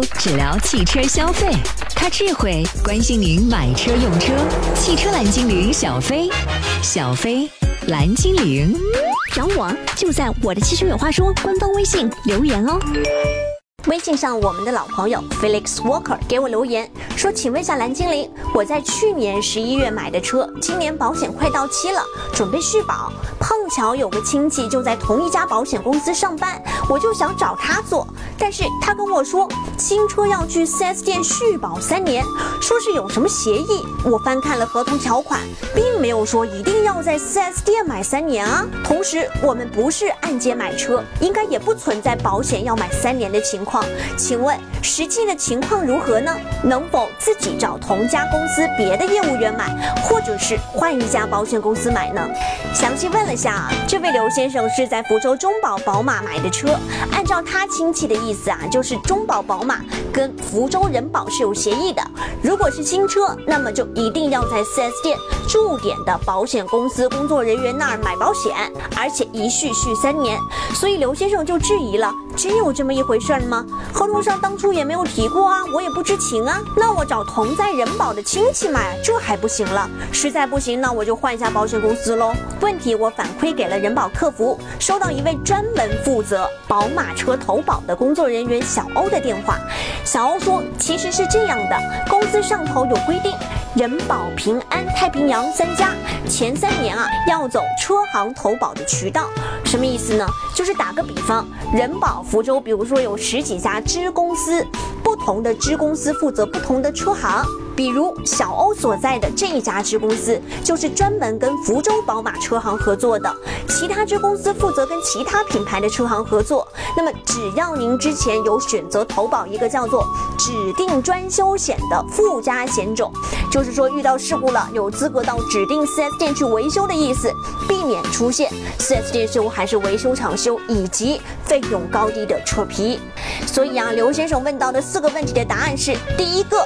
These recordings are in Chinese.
只聊汽车消费，他智慧关心您买车用车。汽车蓝精灵小飞，小飞蓝精灵，找我就在我的汽车有话说官方微信留言哦。微信上，我们的老朋友 Felix Walker 给我留言说：“请问一下蓝精灵，我在去年十一月买的车，今年保险快到期了，准备续保。碰巧有个亲戚就在同一家保险公司上班，我就想找他做。但是他跟我说，新车要去 4S 店续保三年，说是有什么协议。我翻看了合同条款，并没有说一定要在 4S 店买三年啊。同时，我们不是按揭买车，应该也不存在保险要买三年的情况。”况请问实际的情况如何呢？能否自己找同家公司别的业务员买，或者是换一家保险公司买呢？详细问了下，这位刘先生是在福州中保宝马买的车。按照他亲戚的意思啊，就是中保宝马跟福州人保是有协议的。如果是新车，那么就一定要在 4S 店驻点的保险公司工作人员那儿买保险，而且一续续三年。所以刘先生就质疑了：真有这么一回事吗？合同上当初也没有提过啊，我也不知情啊。那我找同在人保的亲戚买，这还不行了？实在不行，那我就换一下保险公司喽。问题我反馈给了人保客服，收到一位专门负责宝马车投保的工作人员小欧的电话。小欧说，其实是这样的，公司上头有规定。人保、平安、太平洋三家前三年啊，要走车行投保的渠道，什么意思呢？就是打个比方，人保福州，比如说有十几家支公司，不同的支公司负责不同的车行。比如小欧所在的这一家支公司，就是专门跟福州宝马车行合作的，其他支公司负责跟其他品牌的车行合作。那么只要您之前有选择投保一个叫做指定专修险的附加险种，就是说遇到事故了，有资格到指定 4S 店去维修的意思，避免出现 4S 店修还是维修厂修以及费用高低的扯皮。所以啊，刘先生问到的四个问题的答案是：第一个。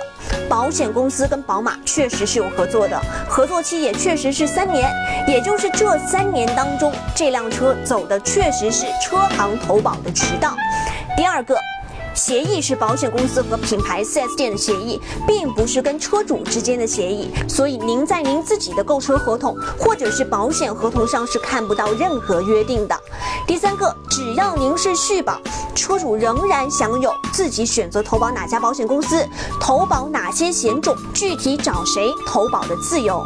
保险公司跟宝马确实是有合作的，合作期也确实是三年，也就是这三年当中，这辆车走的确实是车行投保的渠道。第二个。协议是保险公司和品牌 4S 店的协议，并不是跟车主之间的协议，所以您在您自己的购车合同或者是保险合同上是看不到任何约定的。第三个，只要您是续保，车主仍然享有自己选择投保哪家保险公司、投保哪些险种、具体找谁投保的自由。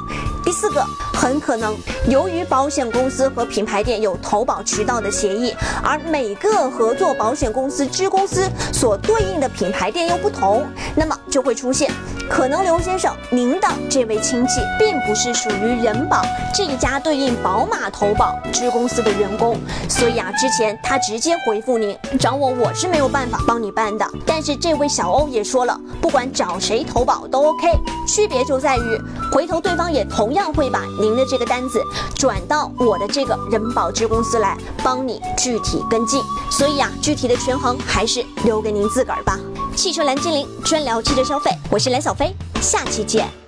第四个，很可能由于保险公司和品牌店有投保渠道的协议，而每个合作保险公司支公司所对应的品牌店又不同，那么就会出现。可能刘先生，您的这位亲戚并不是属于人保这一家对应宝马投保支公司的员工，所以啊，之前他直接回复您找我，我是没有办法帮你办的。但是这位小欧也说了，不管找谁投保都 OK，区别就在于回头对方也同样样会把您的这个单子转到我的这个人保支公司来帮你具体跟进。所以啊，具体的权衡还是留给您自个儿吧。汽车蓝精灵专聊汽车消费，我是蓝小飞，下期见。